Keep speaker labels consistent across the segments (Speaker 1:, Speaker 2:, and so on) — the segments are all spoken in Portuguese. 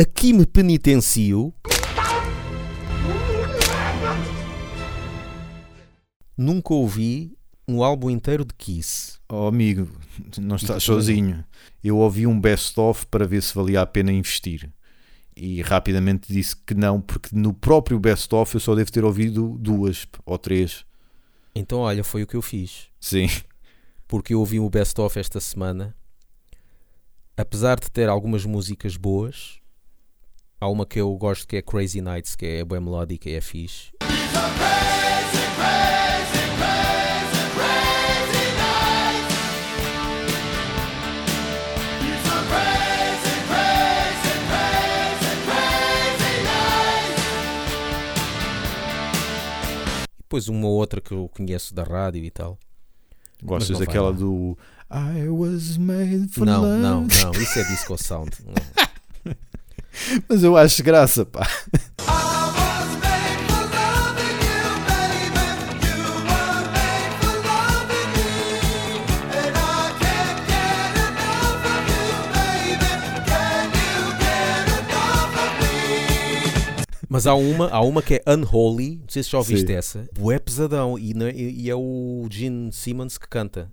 Speaker 1: Aqui me penitencio. Nunca ouvi um álbum inteiro de Kiss.
Speaker 2: Oh, amigo, não estás sozinho. Eu ouvi um best-of para ver se valia a pena investir. E rapidamente disse que não, porque no próprio best-of eu só devo ter ouvido duas ou três.
Speaker 1: Então, olha, foi o que eu fiz.
Speaker 2: Sim.
Speaker 1: Porque eu ouvi o best-of esta semana. Apesar de ter algumas músicas boas, há uma que eu gosto que é Crazy Nights, que é bem melódica e é fixe. E depois uma outra que eu conheço da rádio e tal.
Speaker 2: Gostas daquela
Speaker 1: lá.
Speaker 2: do I was made for
Speaker 1: Não,
Speaker 2: love.
Speaker 1: não, não, isso é disco sound. Não.
Speaker 2: Mas eu acho graça, pá.
Speaker 1: Mas há uma, há uma que é Unholy, não sei se já ouviste
Speaker 2: Sim.
Speaker 1: essa. Bué pesadão e, e- e é o Gene Simmons que canta.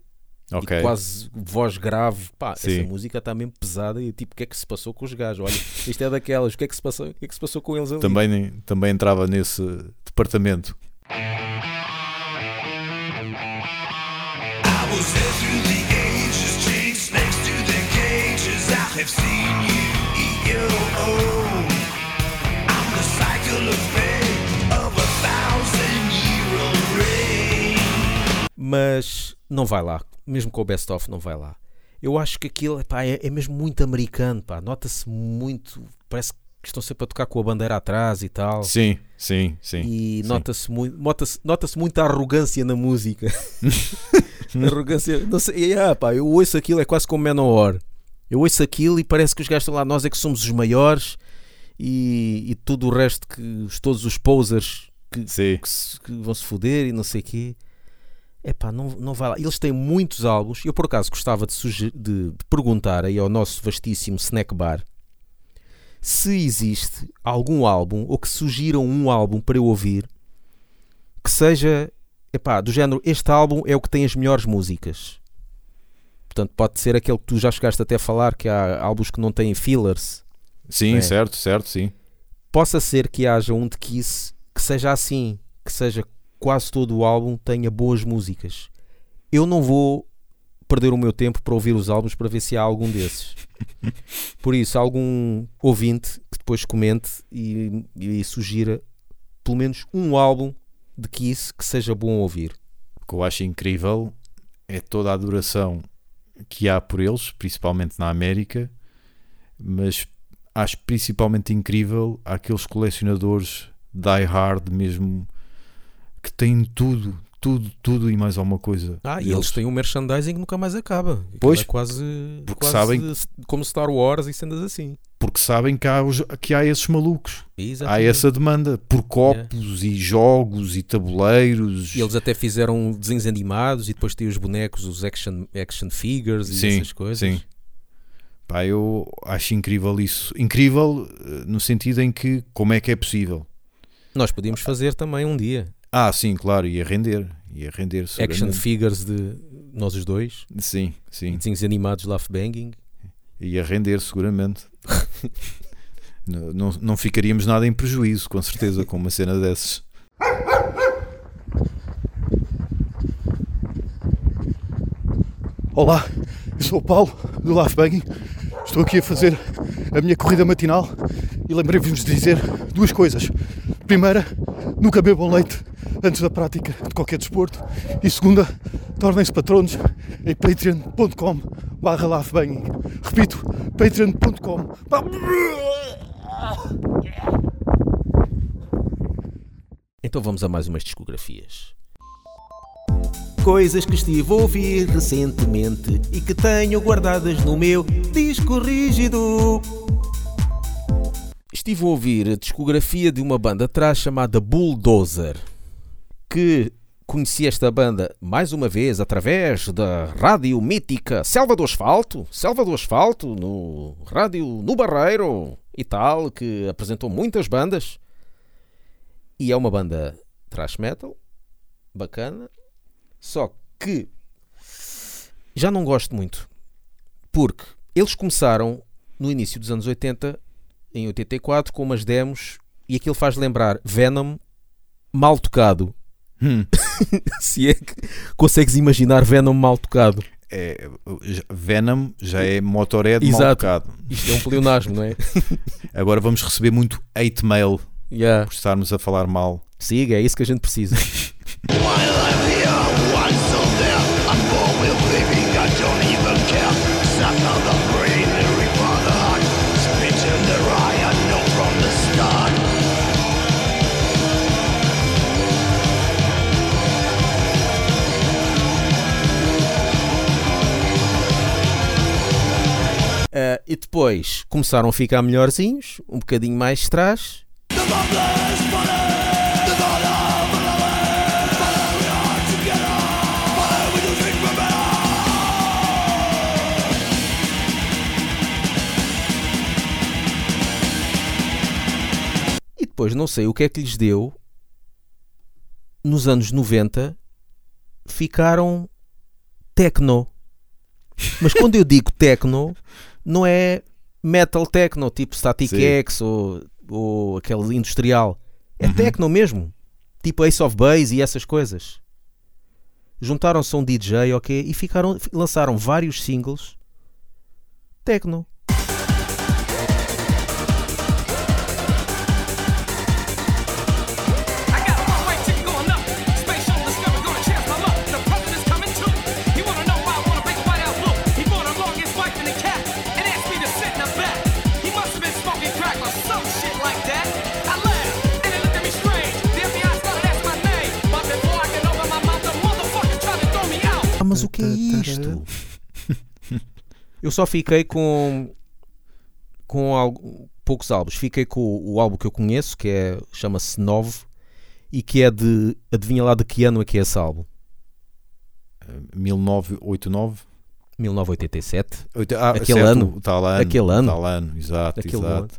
Speaker 2: Ok.
Speaker 1: E quase voz grave. Pá,
Speaker 2: Sim.
Speaker 1: essa música está mesmo pesada e tipo, o que é que se passou com os gajos? Olha, isto é daquelas, o que é que se passou, o que é que se passou com eles ali?
Speaker 2: Também, também entrava nesse departamento.
Speaker 3: I was there through the ages, chained snakes to the cages. I have seen you eat your own. I'm the cycle of fate of a thousand year old rain.
Speaker 1: Mas não vai lá, mesmo com o Best Of não vai lá. Eu acho que aquilo pá, é, é mesmo muito americano, pá. nota-se muito, parece que estão sempre a tocar com a bandeira atrás e tal.
Speaker 2: Sim, sim, sim.
Speaker 1: E nota-se muito, nota-se, nota-se muita arrogância na música. arrogância, não sei, é, pá, eu ouço aquilo, é quase como Manowar. Eu ouço aquilo e parece que os gajos estão lá, nós é que somos os maiores e, e tudo o resto, que os- todos os posers que, que, se- que vão se foder e não sei o quê. É pá, não, não vai lá. Eles têm muitos álbuns. Eu por acaso gostava de, de- de perguntar aí ao nosso vastíssimo snack bar se existe algum álbum ou que sugiram um álbum para eu ouvir que seja epá, do género este álbum é o que tem as melhores músicas. Portanto, pode ser aquele que tu já chegaste até a falar que há álbuns que não têm fillers.
Speaker 2: Sim,
Speaker 1: É.
Speaker 2: certo, certo, sim.
Speaker 1: Possa ser que haja um de Kiss que seja assim, que seja quase todo o álbum tenha boas músicas. Eu não vou perder o meu tempo para ouvir os álbuns para ver se há algum desses. Por isso, algum ouvinte que depois comente e, e sugira pelo menos um álbum de Kiss que seja bom ouvir.
Speaker 2: O que eu acho incrível é toda a adoração que há por eles, principalmente na América, mas acho principalmente incrível aqueles colecionadores die hard mesmo que têm tudo, tudo, tudo e mais alguma coisa.
Speaker 1: Ah, e eles têm um merchandising que nunca mais acaba.
Speaker 2: Pois,
Speaker 1: é quase,
Speaker 2: porque
Speaker 1: quase
Speaker 2: sabem-
Speaker 1: como Star Wars e cenas assim.
Speaker 2: porque sabem que há, os- que há esses malucos, há
Speaker 1: Exatamente.
Speaker 2: essa demanda por copos e jogos e tabuleiros.
Speaker 1: E eles até fizeram desenhos animados e depois tem os bonecos, os action, action figures e
Speaker 2: Sim,
Speaker 1: essas coisas.
Speaker 2: sim. Pá, eu acho incrível isso. Incrível eh, no sentido em que como é que é possível?
Speaker 1: Nós podíamos fazer também um dia
Speaker 2: Ah, sim, claro, ia render. Ia render
Speaker 1: action figures de nós os dois
Speaker 2: Sim,
Speaker 1: e
Speaker 2: sim.
Speaker 1: desenhos animados Laugh Banging.
Speaker 2: Ia render seguramente. não, não, não ficaríamos nada em prejuízo, com certeza, com uma cena dessas.
Speaker 4: Olá, eu sou o Paulo do Laugh Banging. Estou aqui a fazer a minha corrida matinal e lembrei-vos de dizer duas coisas. Primeira, nunca bebam leite antes da prática de qualquer desporto. E segunda, tornem-se patronos em patreon.com barra laughbanging. Repito, patreon.com
Speaker 1: Então vamos a mais umas discografias. Coisas que estive a ouvir recentemente e que tenho guardadas no meu disco rígido. Estive a ouvir a discografia de uma banda atrás chamada Bulldozer, que conheci esta banda mais uma vez através da rádio mítica Selva do Asfalto, Selva do Asfalto, no rádio no Barreiro e tal, que apresentou muitas bandas. E é uma banda thrash metal, bacana, só que já não gosto muito, porque eles começaram no início dos anos 80, em 84, com umas demos, e aquilo faz lembrar Venom mal tocado.
Speaker 2: Hum.
Speaker 1: Se é que consegues imaginar Venom mal tocado.
Speaker 2: É, Venom já é Motorhead mal
Speaker 1: Exato.
Speaker 2: tocado.
Speaker 1: Isto é um pleonasmo, não é?
Speaker 2: Agora vamos receber muito hate mail
Speaker 1: Yeah.
Speaker 2: por estarmos a falar mal.
Speaker 1: Siga, é isso que a gente precisa. e depois começaram a ficar melhorzinhos, um bocadinho mais atrás. E depois não sei o que é que lhes deu. Nos anos 90 ficaram techno. Mas quando eu digo techno, não é metal techno, tipo Static
Speaker 2: Sim.
Speaker 1: X ou, ou aquele industrial. É
Speaker 2: Uhum.
Speaker 1: techno mesmo. Tipo Ace of Base e essas coisas. Juntaram-se a um DJ, ok? E ficaram, lançaram vários singles techno. Eu só fiquei com com algo- poucos álbuns. Fiquei com o, o álbum que eu conheço, que é chama-se Nove e que é de adivinha lá de que ano é que é esse álbum?
Speaker 2: 1989.
Speaker 1: 1987.
Speaker 2: Oito- ah,
Speaker 1: Aquele
Speaker 2: certo,
Speaker 1: ano.
Speaker 2: tal ano.
Speaker 1: Aquele ano.
Speaker 2: Tal ano, exato,
Speaker 1: Aquele
Speaker 2: exato.
Speaker 1: ano.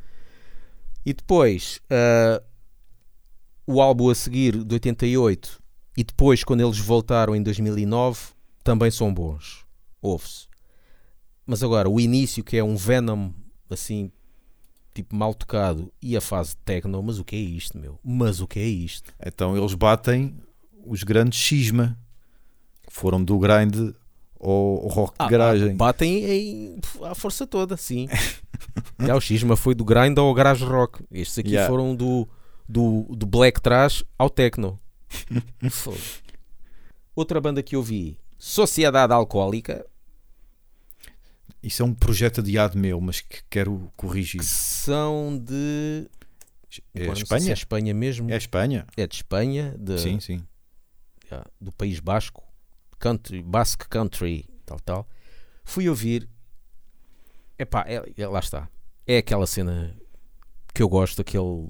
Speaker 1: E depois ah, o álbum a seguir de 88 e depois quando eles voltaram em 2009 também são bons. Ouve-se. Mas agora o início que é um Venom assim tipo mal tocado e a fase de techno, mas o que é isto, meu? Mas o que é isto?
Speaker 2: Então eles batem os grandes cisma foram do grind ao, rock de garagem.
Speaker 1: batem em, à força toda, sim. Já o Xisma foi do grind ao garage rock. Estes aqui
Speaker 2: Yeah.
Speaker 1: foram do, do, do black trash ao techno. Outra banda que eu vi, Sociedade Alcoólica,
Speaker 2: Isso é um projeto adiado meu, mas que quero corrigir.
Speaker 1: que são de.
Speaker 2: É
Speaker 1: Agora sei se
Speaker 2: Espanha?
Speaker 1: É Espanha mesmo.
Speaker 2: É Espanha?
Speaker 1: É de Espanha, de,
Speaker 2: Sim, sim.
Speaker 1: do País Basco, country, Basque Country, tal, tal. Fui ouvir. Epá, é, é- lá está. É aquela cena que eu gosto, aquele.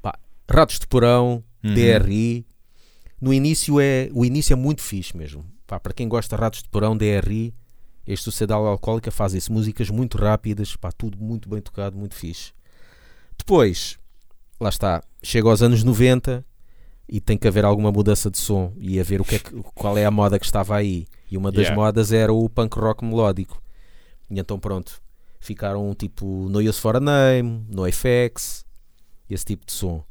Speaker 1: pá, Ratos de Porão,
Speaker 2: Uhum.
Speaker 1: DRI. No início é. O início é muito fixe mesmo. Pá, para quem gosta de Ratos de Porão, DRI, este Sociedade Alcoólica faz isso. Músicas muito rápidas, pá, tudo muito bem tocado, muito fixe. Depois, lá está, chega aos anos 90 e tem que haver alguma mudança de som e a ver o que é que- qual é a moda que estava aí. E uma das
Speaker 2: Yeah.
Speaker 1: modas era o punk rock melódico. E então pronto, ficaram tipo No Use for a Name, NoFX, esse tipo de som.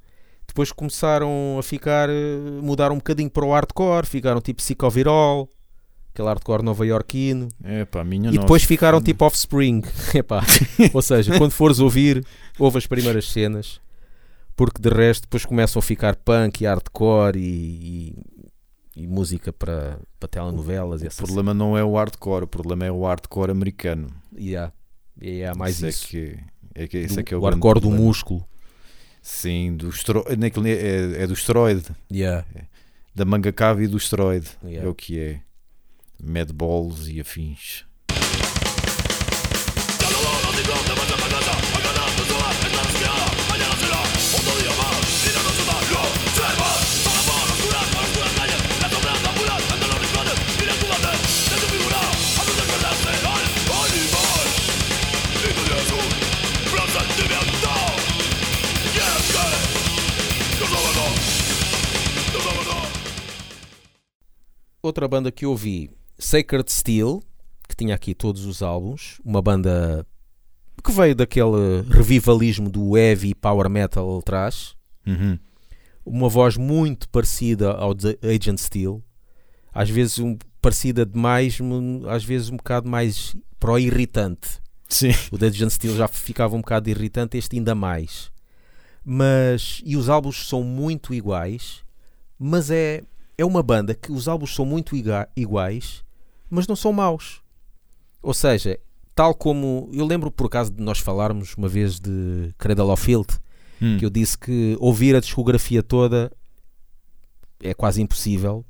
Speaker 1: Depois começaram a ficar, eh, mudar um bocadinho para o hardcore, ficaram tipo Psicovirol, aquele hardcore nova-iorquino.
Speaker 2: É pá, minha
Speaker 1: E
Speaker 2: nossa.
Speaker 1: depois ficaram tipo Offspring. Epá. Ou seja, quando fores ouvir, ouve as primeiras cenas, porque de resto depois começam a ficar punk e hardcore e, e- e música para, para telenovelas.
Speaker 2: O
Speaker 1: essas
Speaker 2: problema não é o hardcore, o problema é o hardcore americano.
Speaker 1: E há, e há mais
Speaker 2: é
Speaker 1: isso.
Speaker 2: que é que, esse
Speaker 1: Do-
Speaker 2: é que é o,
Speaker 1: o hardcore do músculo.
Speaker 2: Sim, do estro... é, é do esteroide,
Speaker 1: Yeah.
Speaker 2: da manga cava e do esteroide.
Speaker 1: Yeah.
Speaker 2: É o que é. Madballs e afins.
Speaker 1: Outra banda que ouvi Sacred Steel, que tinha aqui todos os álbuns, uma banda que veio daquele revivalismo do heavy power metal atrás,
Speaker 2: Uhum.
Speaker 1: uma voz muito parecida ao de Agent Steel, às vezes um, parecida demais, às vezes um bocado mais pro irritante.
Speaker 2: Sim.
Speaker 1: O Dead Agent Steel já ficava um bocado irritante, este ainda mais. Mas, e os álbuns são muito iguais, mas é, é uma banda que os álbuns são muito iguais, mas não são maus. Ou seja, tal como. Eu lembro por acaso de nós falarmos uma vez de Cradle of Field,
Speaker 2: Hum.
Speaker 1: que eu disse que ouvir a discografia toda é quase impossível,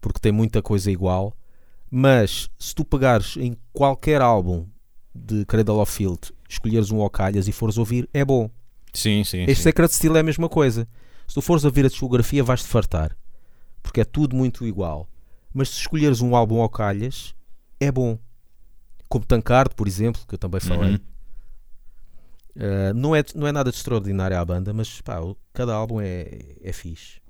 Speaker 1: porque tem muita coisa igual. Mas se tu pegares em qualquer álbum de Cradle of Field, escolheres um ao calhas e fores ouvir, é bom.
Speaker 2: Sim, sim.
Speaker 1: Este
Speaker 2: sim.
Speaker 1: Sacred Steel é a mesma coisa. Se tu fores ouvir a discografia, vais-te fartar, porque é tudo muito igual. Mas se escolheres um álbum ao calhas, é bom. Como Tankard, por exemplo, que eu também falei.
Speaker 2: Uhum.
Speaker 1: Uh, não, é, não é nada de extraordinário à banda, mas pá, cada álbum é, é fixe.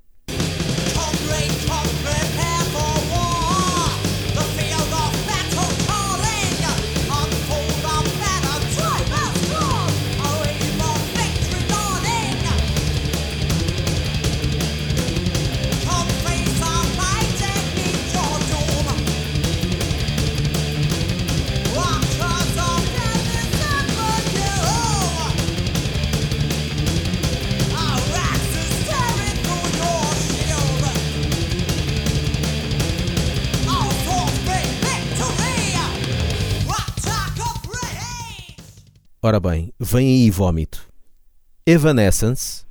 Speaker 1: Ora bem, vem aí vómito. Evanescence.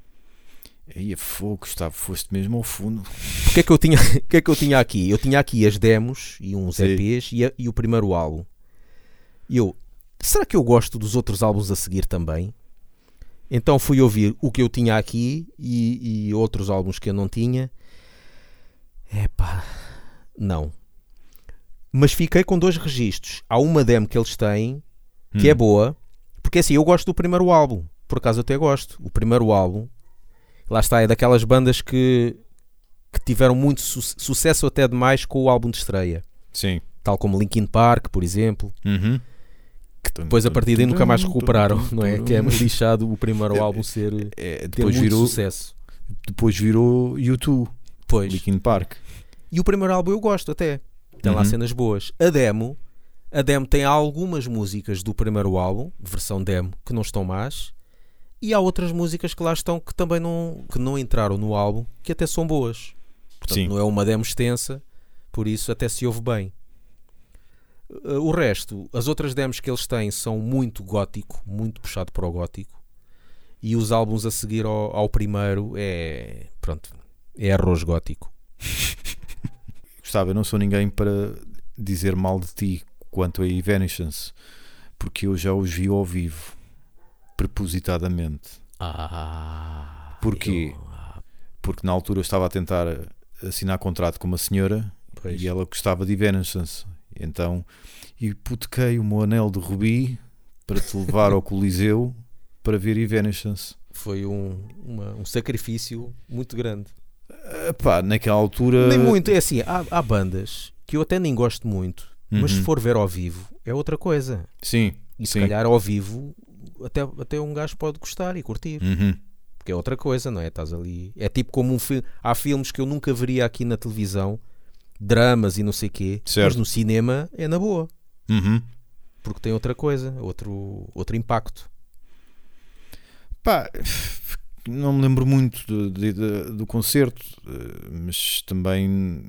Speaker 2: Aí é fogo, Gustavo, foste mesmo ao fundo.
Speaker 1: O que é que eu tinha, o que é que eu tinha aqui? Eu tinha aqui as demos e uns
Speaker 2: Sim.
Speaker 1: EPs e, a- e o primeiro álbum. E eu, será que eu gosto dos outros álbuns a seguir também? Então fui ouvir o que eu tinha aqui e, e outros álbuns que eu não tinha. Epá, não. Mas fiquei com dois registros. Há uma demo que eles têm que
Speaker 2: Hum.
Speaker 1: é boa, porque assim, eu gosto do primeiro álbum. Por acaso eu até gosto. O primeiro álbum, lá está, é daquelas bandas que, que tiveram muito su- sucesso até demais com o álbum de estreia.
Speaker 2: Sim.
Speaker 1: Tal como Linkin Park, por exemplo.
Speaker 2: Uhum.
Speaker 1: Depois a partir daí nunca mais recuperaram, não é? Que é lixado o primeiro álbum ser
Speaker 2: É,
Speaker 1: ter
Speaker 2: depois,
Speaker 1: muito
Speaker 2: virou,
Speaker 1: sucesso.
Speaker 2: depois virou U2,
Speaker 1: Pois.
Speaker 2: Linkin Park.
Speaker 1: E o primeiro álbum eu gosto até. Tem lá
Speaker 2: Uhum.
Speaker 1: cenas boas. A demo, a demo tem algumas músicas do primeiro álbum, versão demo, que não estão más. E há outras músicas que lá estão que também não, que não entraram no álbum, que até são boas. Portanto,
Speaker 2: Sim.
Speaker 1: não é uma demo extensa, por isso até se ouve bem. Uh, O resto, as outras demos que eles têm são muito gótico, muito puxado para o gótico. E os álbuns a seguir ao, ao primeiro é. Pronto, é arroz gótico.
Speaker 2: Gustavo, eu não sou ninguém para dizer mal de ti quanto a Evanescence, porque eu já os vi ao vivo, prepositadamente.
Speaker 1: Ah.
Speaker 2: Porquê? Porque na altura eu estava a tentar assinar contrato com uma senhora
Speaker 1: Pois.
Speaker 2: e ela gostava de Evanescence. Então hipotequei o meu anel de rubi para te levar ao Coliseu para ver Evanescence.
Speaker 1: Foi um, uma- um sacrifício muito grande.
Speaker 2: Epá, naquela altura.
Speaker 1: Nem muito, é assim, há, há bandas que eu até nem gosto muito, mas se
Speaker 2: Uhum.
Speaker 1: for ver ao vivo é outra coisa.
Speaker 2: Sim,
Speaker 1: E se
Speaker 2: sim.
Speaker 1: calhar ao vivo até, até um gajo pode gostar e curtir,
Speaker 2: Uhum.
Speaker 1: porque é outra coisa, não é? Estás ali. É tipo como um filme. Há filmes que eu nunca veria aqui na televisão, dramas e não sei quê, mas
Speaker 2: Certo.
Speaker 1: no cinema é na boa,
Speaker 2: Uhum.
Speaker 1: porque tem outra coisa, outro, outro impacto.
Speaker 2: Pá, não me lembro muito do, do concerto, eh, mas também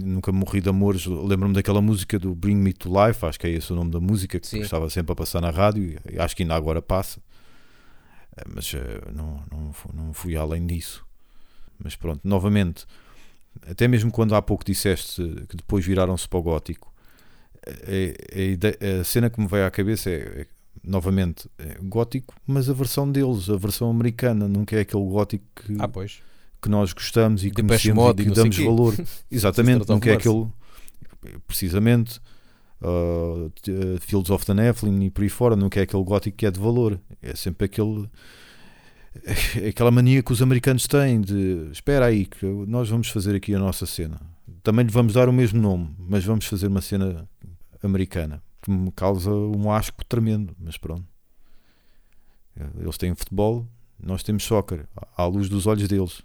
Speaker 2: nunca morri de amores. Lembro-me daquela música do Bring Me to Life, acho que é esse o nome da música, que
Speaker 1: Sim.
Speaker 2: estava sempre a passar na rádio, e acho que ainda agora passa, Eh, mas eh, não, não, não fui além disso. Mas pronto, novamente, até mesmo quando há pouco disseste que depois viraram-se para o gótico, eh, a, a a cena que me veio à cabeça é, é, novamente é gótico, mas a versão deles, a versão americana, nunca é aquele gótico que,
Speaker 1: Ah, pois.
Speaker 2: Que nós gostamos e
Speaker 1: Depeche
Speaker 2: conhecemos
Speaker 1: Mode
Speaker 2: e que
Speaker 1: não
Speaker 2: damos
Speaker 1: quê.
Speaker 2: valor. Exatamente, é
Speaker 1: Mercy.
Speaker 2: aquele precisamente uh, uh, Fields of the Nephilim e por aí fora, nunca é aquele gótico que é de valor. É sempre aquele aquela mania que os americanos têm de espera aí que nós vamos fazer aqui a nossa cena. também lhe vamos dar o mesmo nome, mas vamos fazer uma cena americana que me causa um asco tremendo, mas pronto. Eles têm futebol, nós temos soccer, à luz dos olhos deles.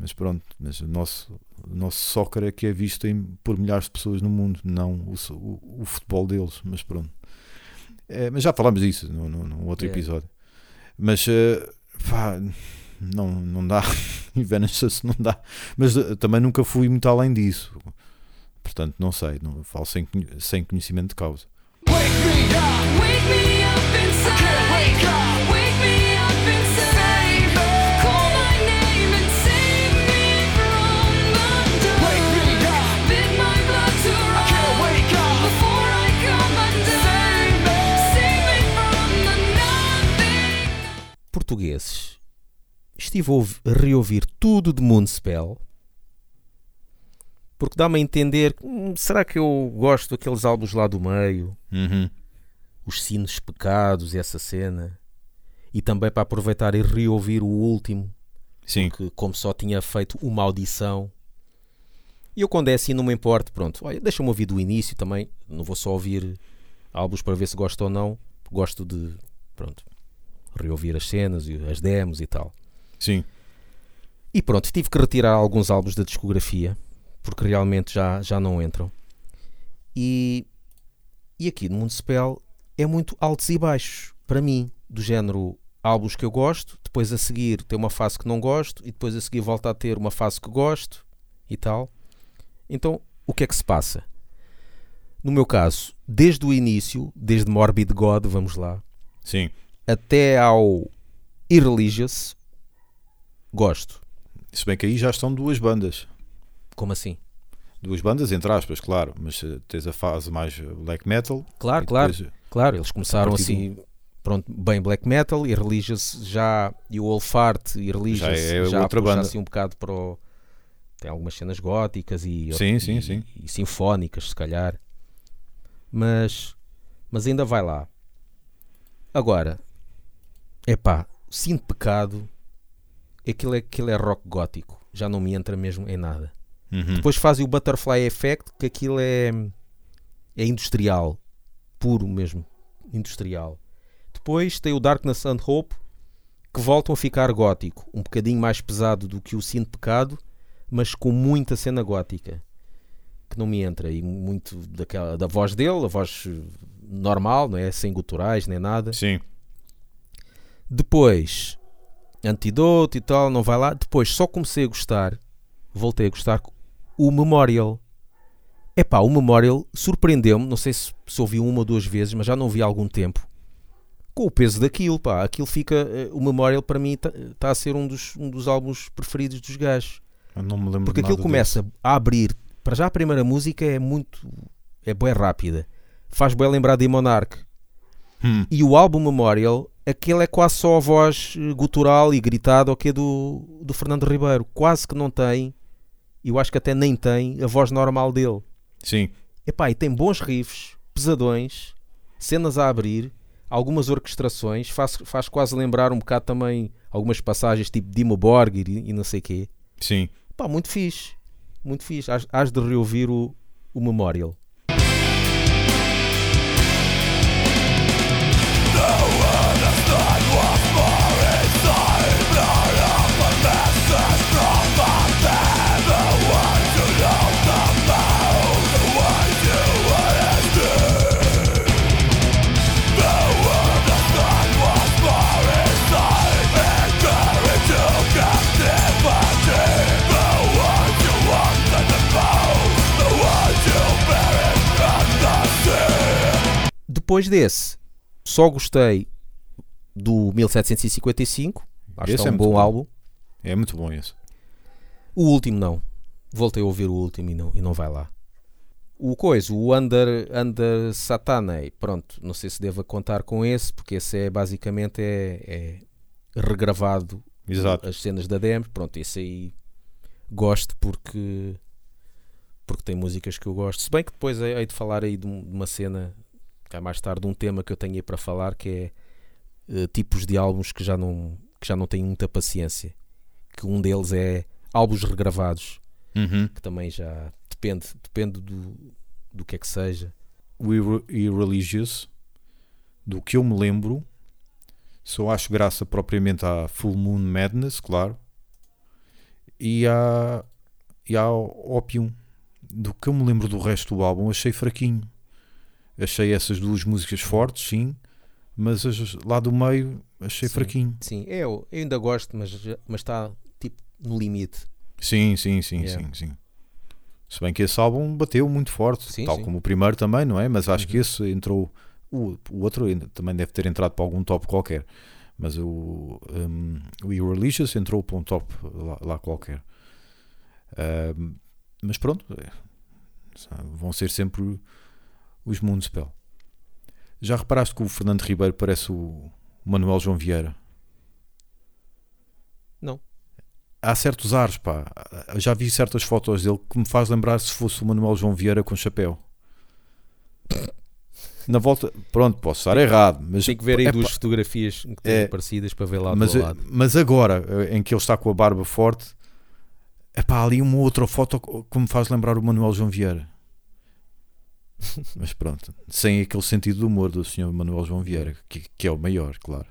Speaker 2: Mas pronto, mas o nosso, o nosso soccer é que é visto em- por milhares de pessoas no mundo, não o, o- o futebol deles, mas pronto. É, mas já falámos disso no, no- num outro
Speaker 1: Yeah.
Speaker 2: episódio. Mas eh, pá, não, não dá, Evanescence não dá. Mas eh, também nunca fui muito além disso. Portanto, não sei, não, falo sem, sem conhecimento de causa.
Speaker 5: Wake me up,
Speaker 6: Wake me
Speaker 1: Estive a, ouvi- a reouvir tudo de Moonspell. Porque dá-me a entender. hum, será que eu gosto daqueles álbuns lá do meio?
Speaker 2: Uhum.
Speaker 1: Os sinos pecados, essa cena. E também para aproveitar e reouvir o último.
Speaker 2: Sim,
Speaker 1: que como só tinha feito uma audição. E eu quando é assim não me importo, pronto, olha, deixa-me ouvir do início também, não vou só ouvir álbuns para ver se gosto ou não, gosto de, pronto, reouvir as cenas e as demos e tal.
Speaker 2: Sim.
Speaker 1: E pronto, tive que retirar alguns álbuns da discografia, porque realmente já, já não entram. E, e aqui no Mundo é muito altos e baixos, para mim, do género álbuns que eu gosto, depois a seguir tem uma fase que não gosto, e depois a seguir volta a ter uma fase que gosto e tal. Então, o que é que se passa? No meu caso, desde o início, desde Morbid God, vamos lá,
Speaker 2: Sim.
Speaker 1: até ao Irreligious, gosto.
Speaker 2: Se bem que aí já estão duas bandas.
Speaker 1: Como assim?
Speaker 2: Duas bandas, entre aspas, claro. Mas eh, tens a fase mais black metal.
Speaker 1: Claro, claro,
Speaker 2: depois, eh,
Speaker 1: claro. Eles começaram assim, pronto, bem black metal e Religious já, e o Olfart e Religious
Speaker 2: Já é
Speaker 1: já
Speaker 2: outra banda.
Speaker 1: assim um bocado para o... Tem algumas cenas góticas e,
Speaker 2: Sim,
Speaker 1: e-
Speaker 2: sim, sim.
Speaker 1: e sinfónicas, se calhar. Mas, mas ainda vai lá. Agora, epá, Sinto Pecado, aquilo é, aquilo é rock gótico. Já não me entra mesmo em nada.
Speaker 2: uhum.
Speaker 1: Depois fazem o Butterfly Effect, que aquilo é, é industrial, puro mesmo, industrial. Depois tem o Darkness and Hope, que voltam a ficar gótico, um bocadinho mais pesado do que o Sinto Pecado, mas com muita cena gótica, que não me entra, e muito daquela, da voz dele, a voz eh, normal, não é? Sem guturais nem nada.
Speaker 2: Sim.
Speaker 1: Depois, Antidote e tal, não vai lá. Depois só comecei a gostar, voltei a gostar, o Memorial. Epá, o Memorial surpreendeu-me, não sei se, se ouvi uma ou duas vezes, mas já não vi há algum tempo. Com o peso daquilo, pá, aquilo fica. eh, O Memorial para mim está a ser um dos, um dos álbuns preferidos dos gajos.
Speaker 2: Eu não me lembro
Speaker 1: Porque aquilo começa a abrir. Para já a primeira música é muito. é bem rápida. Faz bem lembrar de Monarch.
Speaker 2: Hum.
Speaker 1: E o álbum Memorial, aquele é quase só a voz eh, gutural e gritada o que é do, do Fernando Ribeiro. Quase que não tem, eu acho que até nem tem, a voz normal dele.
Speaker 2: Sim.
Speaker 1: Epá, e tem bons riffs, pesadões, cenas a abrir, algumas orquestrações, faz, faz quase lembrar um bocado também algumas passagens tipo Dimo Borgir e, e não sei quê.
Speaker 2: Sim.
Speaker 1: Pá, muito fixe, muito fixe. Hás, hás de reouvir o, o Memorial. Depois desse, só gostei do 1755. Acho que
Speaker 2: Esse
Speaker 1: é
Speaker 2: é
Speaker 1: um
Speaker 2: muito
Speaker 1: bom
Speaker 2: bom.
Speaker 1: álbum.
Speaker 2: É muito bom esse.
Speaker 1: O último não. Voltei a ouvir o último e não, e não vai lá. O coisa, o Under, Under Satane, pronto, não sei se deva contar com esse, porque esse é basicamente é, é regravado
Speaker 2: Exato.
Speaker 1: as cenas da demo. Pronto, esse aí gosto porque porque tem músicas que eu gosto. Se bem que depois hei de falar aí de uma cena, cá mais tarde, de um tema que eu tenho aí para falar que é eh, tipos de álbuns que já não que já não tenho muita paciência. Que um deles é álbuns regravados.
Speaker 2: Uhum.
Speaker 1: que também já depende, depende do, do que é que seja.
Speaker 2: o Irre- Irreligious, do que eu me lembro, só acho graça propriamente à Full Moon Madness, claro, e à, e à Opium. Do que eu me lembro do resto do álbum, achei fraquinho. Achei essas duas músicas fortes, sim, mas as- lá do meio achei
Speaker 1: Sim.
Speaker 2: fraquinho.
Speaker 1: Sim, eu, eu ainda gosto, mas está tipo no limite.
Speaker 2: Sim, sim, sim,
Speaker 1: Yeah.
Speaker 2: sim, sim. Se bem que esse álbum bateu muito forte,
Speaker 1: Sim,
Speaker 2: tal
Speaker 1: sim.
Speaker 2: como o primeiro também, não é? Mas acho que
Speaker 1: Uhum.
Speaker 2: esse entrou. O, o outro também deve ter entrado para algum top qualquer. Mas o, um, o Irreligious entrou para um top lá, lá qualquer. Um, mas pronto, é, vão ser sempre os Moonspell. Já reparaste que o Fernando Ribeiro parece o Manuel João Vieira?
Speaker 1: Não.
Speaker 2: Há certos ares, pá. Já vi certas fotos dele que me faz lembrar se fosse o Manuel João Vieira com chapéu. Na volta, pronto, posso estar errado, mas
Speaker 1: Tem que ver aí
Speaker 2: epá,
Speaker 1: duas fotografias que têm
Speaker 2: É.
Speaker 1: parecidas para ver lá do
Speaker 2: mas,
Speaker 1: lado.
Speaker 2: mas agora, eh, em que ele está com a barba forte, é pá, ali uma outra foto que me faz lembrar o Manuel João Vieira. Mas pronto, sem aquele sentido de humor do senhor Manuel João Vieira, que, que é o maior, claro.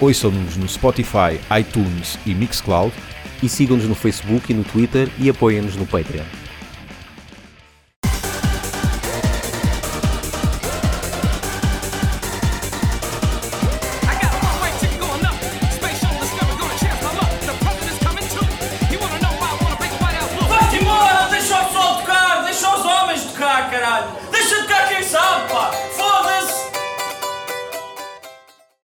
Speaker 7: Ouçam-nos no Spotify, iTunes e Mixcloud
Speaker 8: E sigam-nos no Facebook e no Twitter e apoiem-nos no Patreon.